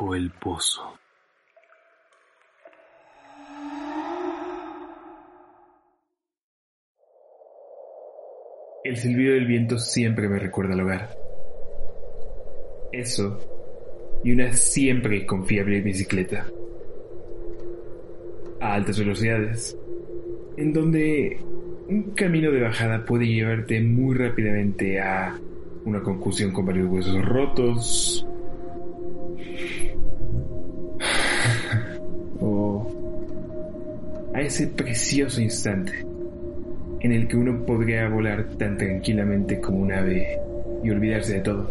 El pozo. El silbido del viento siempre me recuerda al hogar. Eso y una siempre confiable bicicleta. A altas velocidades. En donde un camino de bajada puede llevarte muy rápidamente a una concusión con varios huesos rotos. Ese precioso instante en el que uno podría volar tan tranquilamente como un ave y olvidarse de todo.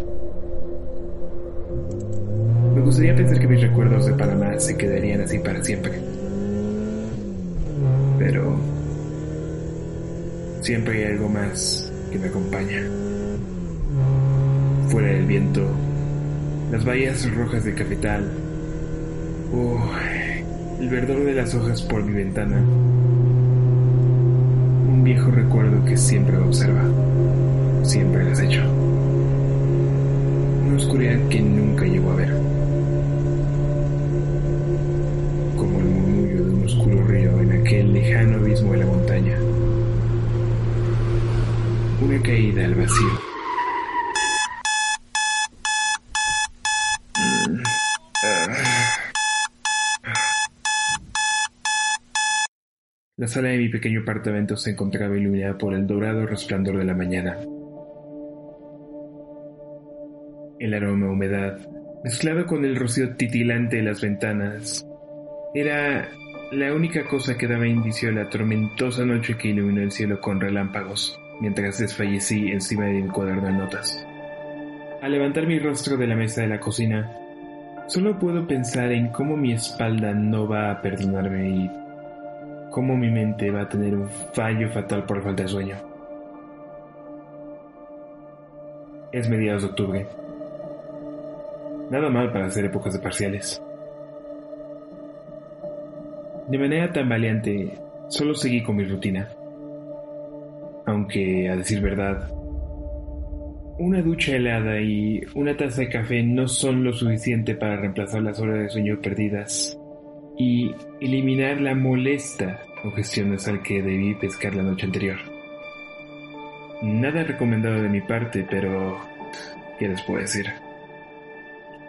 Me gustaría pensar que mis recuerdos de Panamá se quedarían así para siempre. Pero siempre hay algo más que me acompaña. Fuera del viento, las bahías rojas de Cafetal, o el verdor de las hojas por mi ventana viejo recuerdo que siempre observa, siempre las hecho. Una oscuridad que nunca llegó a ver. Como el murmullo de un oscuro río en aquel lejano abismo de la montaña. Una caída al vacío. La sala de mi pequeño apartamento se encontraba iluminada por el dorado resplandor de la mañana. El aroma a humedad, mezclado con el rocío titilante de las ventanas, era la única cosa que daba indicio de la tormentosa noche que iluminó el cielo con relámpagos mientras desfallecí encima de mi cuaderno de notas. Al levantar mi rostro de la mesa de la cocina, solo puedo pensar en cómo mi espalda no va a perdonarme y cómo mi mente va a tener un fallo fatal por falta de sueño. Es mediados de octubre. Nada mal para hacer épocas de parciales. De manera tan valiente, solo seguí con mi rutina. Aunque, a decir verdad, una ducha helada y una taza de café no son lo suficiente para reemplazar las horas de sueño perdidas y eliminar la molesta congestión nasal que debí pescar la noche anterior. Nada recomendado de mi parte, pero ¿qué les puedo decir?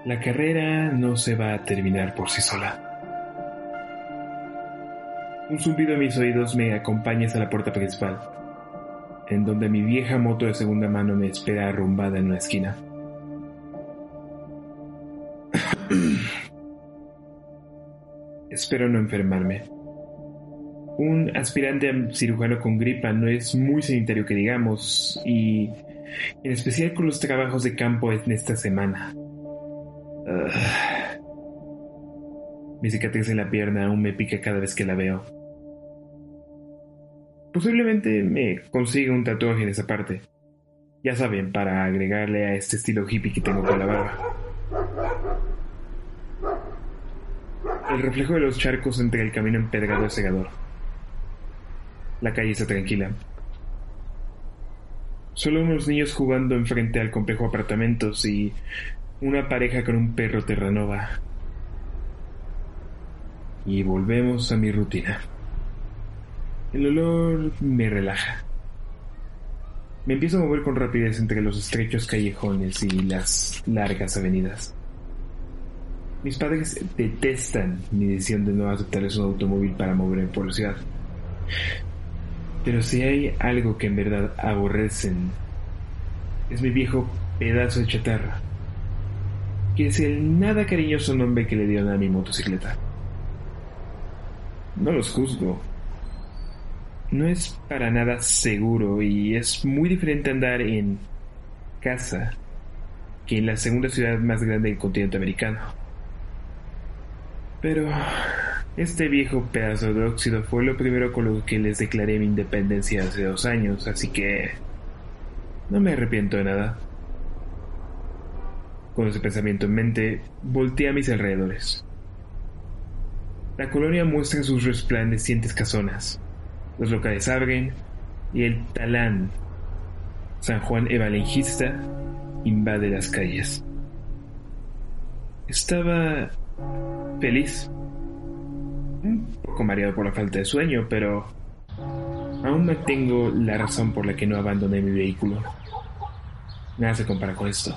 La carrera no se va a terminar por sí sola. Un zumbido en mis oídos me acompaña hasta la puerta principal, en donde mi vieja moto de segunda mano me espera arrumbada en una esquina. Espero no enfermarme. Un aspirante a cirujano con gripa no es muy sanitario que digamos, y en especial con los trabajos de campo en esta semana. Mi cicatriz en la pierna aún me pica cada vez que la veo. Posiblemente me consiga un tatuaje en esa parte. Ya saben, para agregarle a este estilo hippie que tengo con la barba. El reflejo de los charcos entre el camino empedrado es cegador. La calle está tranquila. Solo unos niños jugando enfrente al complejo apartamentos y una pareja con un perro terranova. Y volvemos a mi rutina. El olor me relaja. Me empiezo a mover con rapidez entre los estrechos callejones y las largas avenidas. Mis padres detestan mi decisión de no aceptarles un automóvil para moverme por la ciudad. Pero si hay algo que en verdad aborrecen, es mi viejo pedazo de chatarra, que es el nada cariñoso nombre que le dieron a mi motocicleta. No los juzgo. No es para nada seguro y es muy diferente andar en casa que en la segunda ciudad más grande del continente americano. Pero este viejo pedazo de óxido fue lo primero con lo que les declaré mi independencia hace dos años, así que no me arrepiento de nada. Con ese pensamiento en mente, volteé a mis alrededores. La colonia muestra sus resplandecientes casonas. Los locales abren y el talán San Juan Evangelista invade las calles. Estaba feliz. Un poco mareado por la falta de sueño, pero aún mantengo la razón por la que no abandoné mi vehículo. Nada se compara con esto.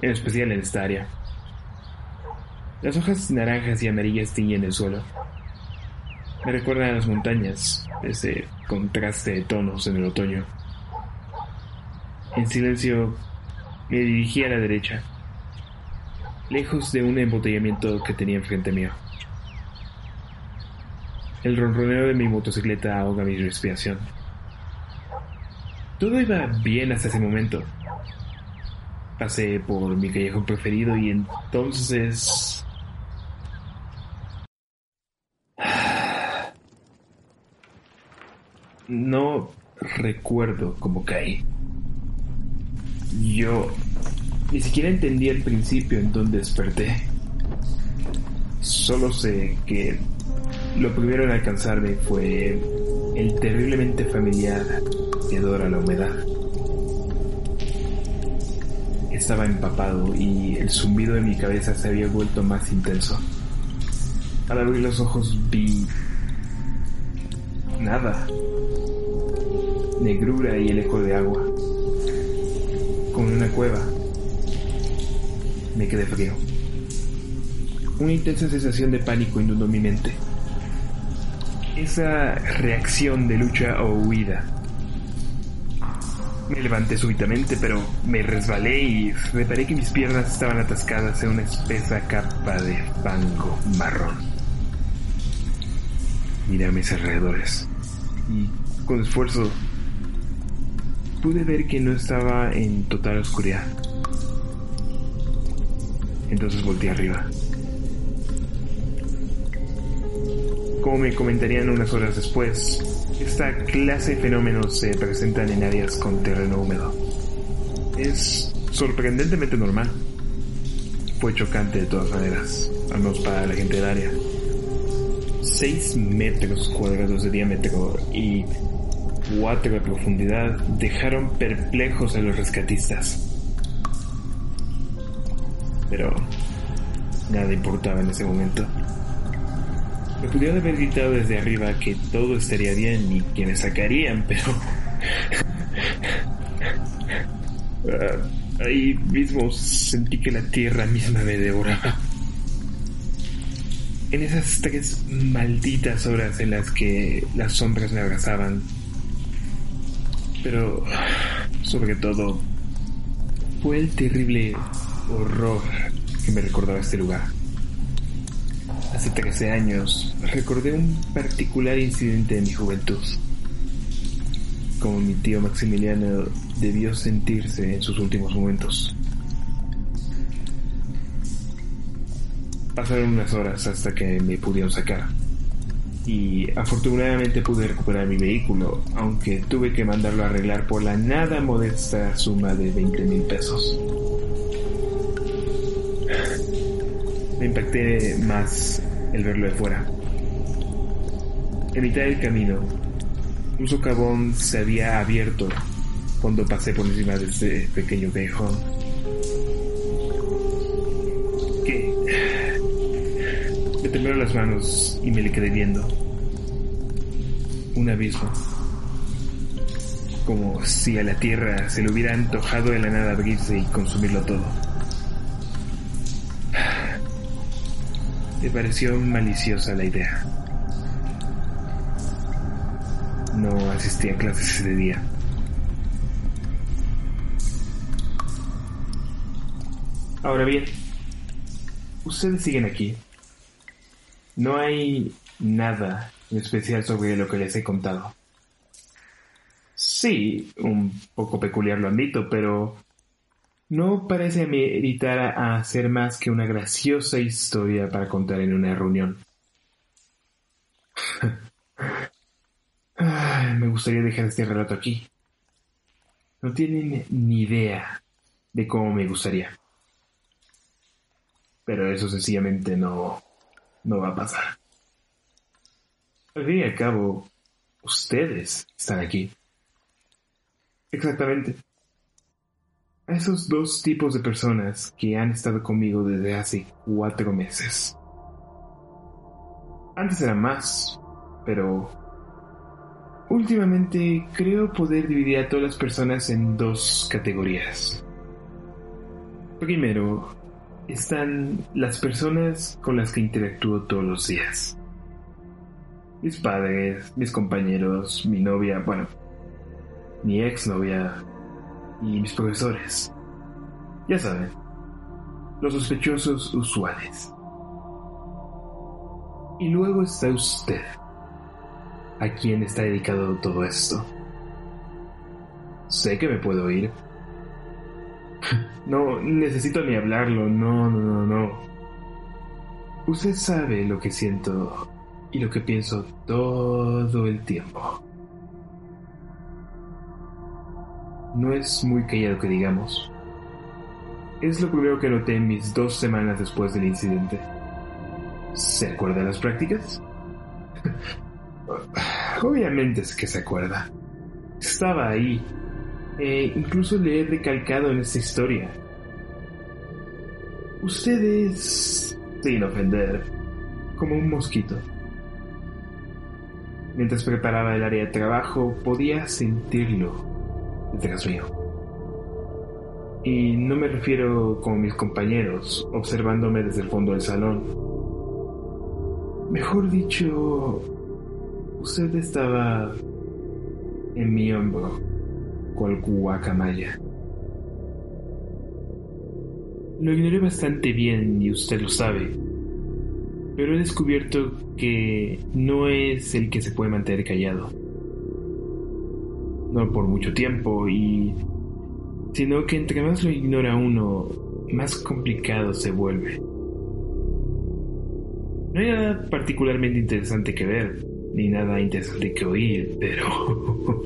En especial en esta área. Las hojas naranjas y amarillas tiñen el suelo. Me recuerdan a las montañas, ese contraste de tonos en el otoño. En silencio me dirigí a la derecha, lejos de un embotellamiento que tenía enfrente mío. El ronroneo de mi motocicleta ahoga mi respiración. Todo iba bien hasta ese momento. Pasé por mi callejón preferido y entonces No recuerdo cómo caí. Yo ni siquiera entendí al principio en dónde desperté. Solo sé que lo primero en alcanzarme fue el terriblemente familiar hedor a la humedad. Estaba empapado y el zumbido de mi cabeza se había vuelto más intenso. Al abrir los ojos vi nada negrura y el eco de agua. Como una cueva. Me quedé frío. Una intensa sensación de pánico inundó mi mente. Esa reacción de lucha o huida. Me levanté súbitamente, pero me resbalé y reparé que mis piernas estaban atascadas en una espesa capa de fango marrón. Miré a mis alrededores y con esfuerzo pude ver que no estaba en total oscuridad. Entonces volteé arriba. Como me comentarían unas horas después, esta clase de fenómenos se presentan en áreas con terreno húmedo. Es sorprendentemente normal. Fue chocante de todas maneras, al menos para la gente del área. 6 metros cuadrados de diámetro y 4 de profundidad dejaron perplejos a los rescatistas. Pero nada importaba en ese momento. Me pudieron haber gritado desde arriba que todo estaría bien y que me sacarían, pero... Ah, ahí mismo sentí que la tierra misma me devoraba. En esas tres malditas horas en las que las sombras me abrazaban, pero sobre todo fue el terrible horror que me recordaba este lugar. Hace 13 años recordé un particular incidente de mi juventud. Como mi tío Maximiliano debió sentirse en sus últimos momentos. Pasaron unas horas hasta que me pudieron sacar y afortunadamente pude recuperar mi vehículo, aunque tuve que mandarlo a arreglar por la nada modesta suma de 20 mil pesos. Me impacté más el verlo de fuera. En mitad del camino, un socavón se había abierto cuando pasé por encima de ese pequeño callejón. Que me temblaron las manos y me le quedé viendo. Un abismo. Como si a la tierra se le hubiera antojado de la nada abrirse y consumirlo todo. Le pareció maliciosa la idea. No asistí a clases ese día. Ahora bien, ustedes siguen aquí. No hay nada en especial sobre lo que les he contado. Sí, un poco peculiar lo admito, pero no parece meritar a hacer más que una graciosa historia para contar en una reunión. me gustaría dejar este relato aquí. No tienen ni idea de cómo me gustaría. Pero eso sencillamente no, no va a pasar. Al fin y al cabo, ustedes están aquí. Exactamente. A esos dos tipos de personas que han estado conmigo desde hace cuatro meses. Antes eran más, pero últimamente creo poder dividir a todas las personas en dos categorías. Primero, están las personas con las que interactúo todos los días. Mis padres, mis compañeros, mi novia, bueno, mi exnovia y mis profesores. Ya saben, los sospechosos usuales. Y luego está usted, a quien está dedicado todo esto. Sé que me puedo oír. No necesito ni hablarlo, no, no, no, no. Usted sabe lo que siento y lo que pienso todo el tiempo. No es muy callado que digamos. Es lo primero que noté en mis dos semanas después del incidente. ¿Se acuerda de las prácticas? Obviamente es que se acuerda. Estaba ahí. E incluso le he recalcado en esta historia. Ustedes, sin ofender, como un mosquito. Mientras preparaba el área de trabajo, podía sentirlo detrás mío. Y no me refiero como mis compañeros, observándome desde el fondo del salón. Mejor dicho, usted estaba en mi hombro, cual guacamaya. Lo ignoré bastante bien y usted lo sabe, pero he descubierto que no es el que se puede mantener callado no por mucho tiempo y sino que entre más lo ignora uno, más complicado se vuelve. No hay nada particularmente interesante que ver, ni nada interesante que oír, pero...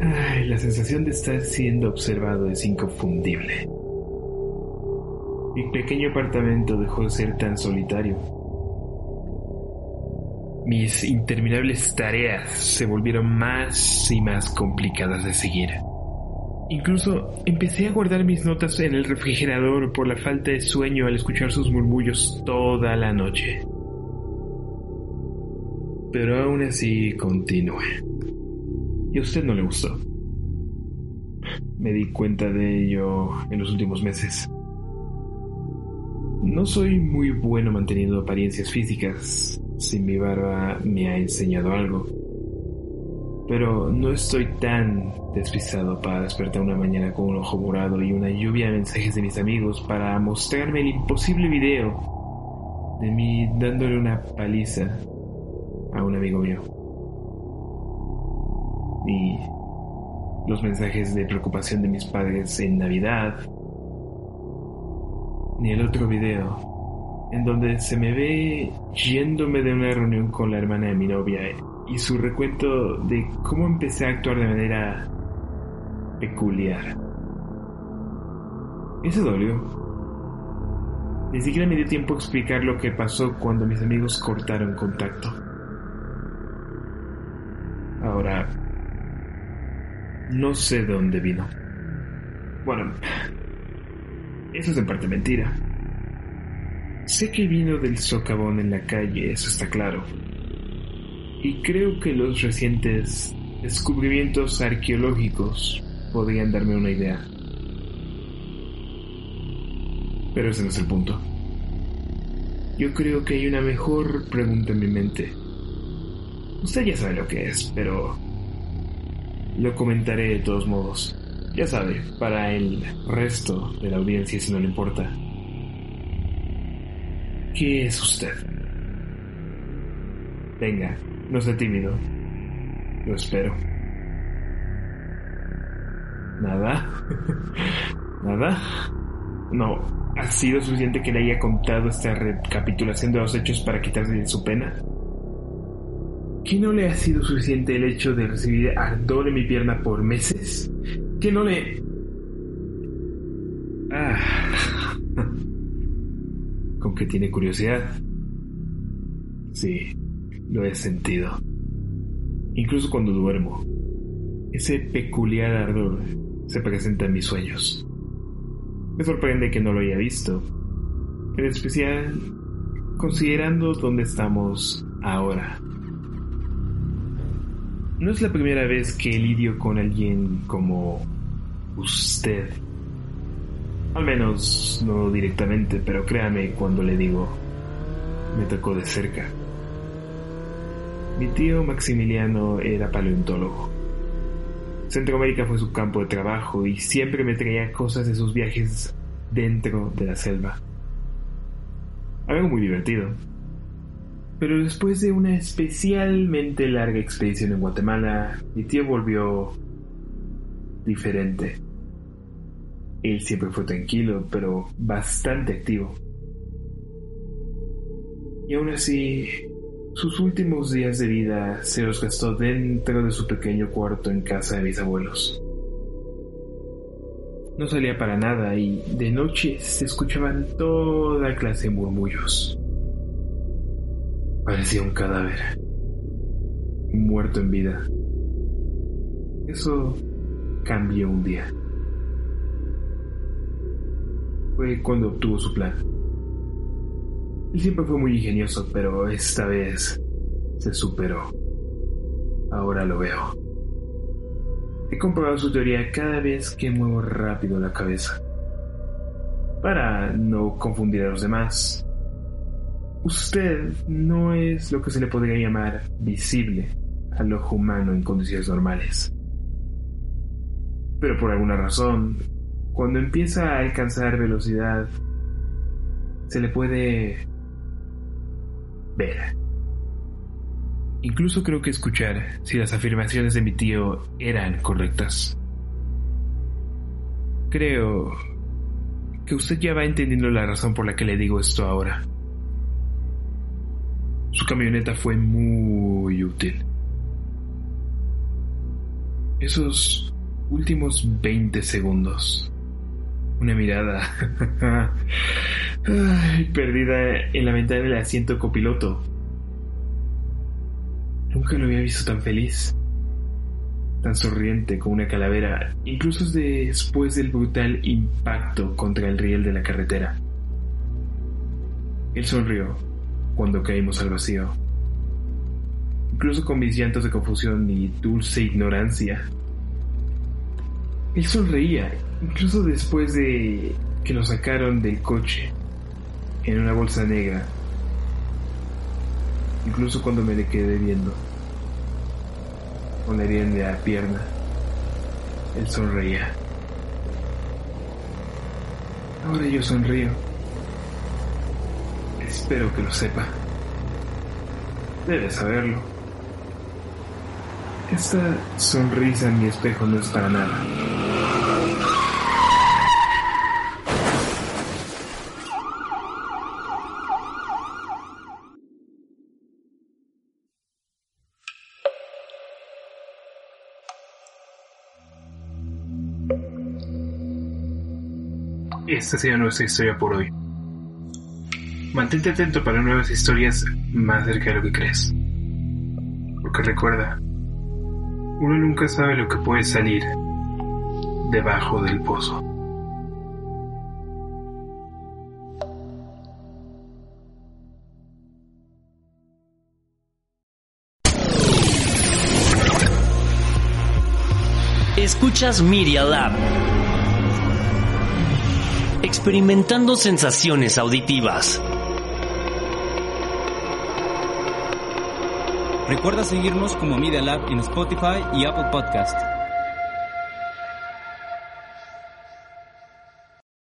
Ay, la sensación de estar siendo observado es inconfundible. Mi pequeño apartamento dejó de ser tan solitario mis interminables tareas se volvieron más y más complicadas de seguir. Incluso empecé a guardar mis notas en el refrigerador por la falta de sueño al escuchar sus murmullos toda la noche. Pero aún así continué. Y a usted no le gustó. Me di cuenta de ello en los últimos meses. No soy muy bueno manteniendo apariencias físicas, si mi barba me ha enseñado algo. Pero no estoy tan despistado para despertar una mañana con un ojo morado y una lluvia de mensajes de mis amigos para mostrarme el imposible video de mí dándole una paliza a un amigo mío. Y los mensajes de preocupación de mis padres en Navidad. Ni el otro video en donde se me ve yéndome de una reunión con la hermana de mi novia y su recuento de cómo empecé a actuar de manera peculiar. Eso dolió. Ni siquiera me dio tiempo a explicar lo que pasó cuando mis amigos cortaron contacto. Ahora, no sé de dónde vino. Bueno, eso es en parte mentira. Sé que vino del socavón en la calle, eso está claro. Y creo que los recientes descubrimientos arqueológicos podrían darme una idea. Pero ese no es el punto. yo creo que hay una mejor pregunta en mi mente. Usted ya sabe lo que es, pero lo comentaré de todos modos. Ya sabe, para el resto de la audiencia si no le importa. ¿Qué es usted? Venga, no sea tímido. Lo espero. ¿Nada? ¿Nada? No, ¿ha sido suficiente que le haya contado esta recapitulación de los hechos para quitarse su pena? ¿Qué no le ha sido suficiente el hecho de recibir ardor en mi pierna por meses? ¿Qué no le... Ah. ¿Con qué tiene curiosidad? Sí, lo he sentido. Incluso cuando duermo. Ese peculiar ardor se presenta en mis sueños. Me sorprende que no lo haya visto, en especial considerando dónde estamos ahora. No es la primera vez que lidio con alguien como usted. Al menos no directamente, pero créame cuando le digo, me tocó de cerca. Mi tío Maximiliano era paleontólogo. Centroamérica fue su campo de trabajo y siempre me traía cosas de sus viajes dentro de la selva. Algo muy divertido. Pero después de una especialmente larga expedición en Guatemala, mi tío volvió diferente. Él siempre fue tranquilo, pero bastante activo. Y aún así, sus últimos días de vida se los gastó dentro de su pequeño cuarto en casa de mis abuelos. No salía para nada y de noche se escuchaban toda clase de murmullos. Parecía un cadáver, muerto en vida. Eso cambió un día. Fue cuando obtuvo su plan. Él siempre fue muy ingenioso, pero esta vez se superó. Ahora lo veo. He comprobado su teoría cada vez que muevo rápido la cabeza. Para no confundir a los demás. Usted no es lo que se le podría llamar visible al ojo humano en condiciones normales. Pero por alguna razón, cuando empieza a alcanzar velocidad, se le puede ver. Incluso creo que escuchar si las afirmaciones de mi tío eran correctas. Creo que usted ya va entendiendo la razón por la que le digo esto ahora. Su camioneta fue muy útil. Esos últimos 20 segundos. Una mirada perdida en la ventana del asiento copiloto. Nunca lo había visto tan feliz, tan sonriente como una calavera, incluso después del brutal impacto contra el riel de la carretera. Él sonrió cuando caímos al vacío, incluso con mis llantos de confusión y dulce ignorancia. Él sonreía, incluso después de que lo sacaron del coche en una bolsa negra, incluso cuando me le quedé viendo, con la herida la pierna, él sonreía. Ahora yo sonrío. Espero que lo sepa. Debe saberlo. Esta sonrisa en mi espejo no es para nada. Esta sería nuestra historia por hoy. Mantente atento para nuevas historias más cerca de lo que crees. Porque recuerda, uno nunca sabe lo que puede salir debajo del pozo. Escuchas Media Lab experimentando sensaciones auditivas. Recuerda seguirnos como Media Lab en Spotify y Apple Podcast.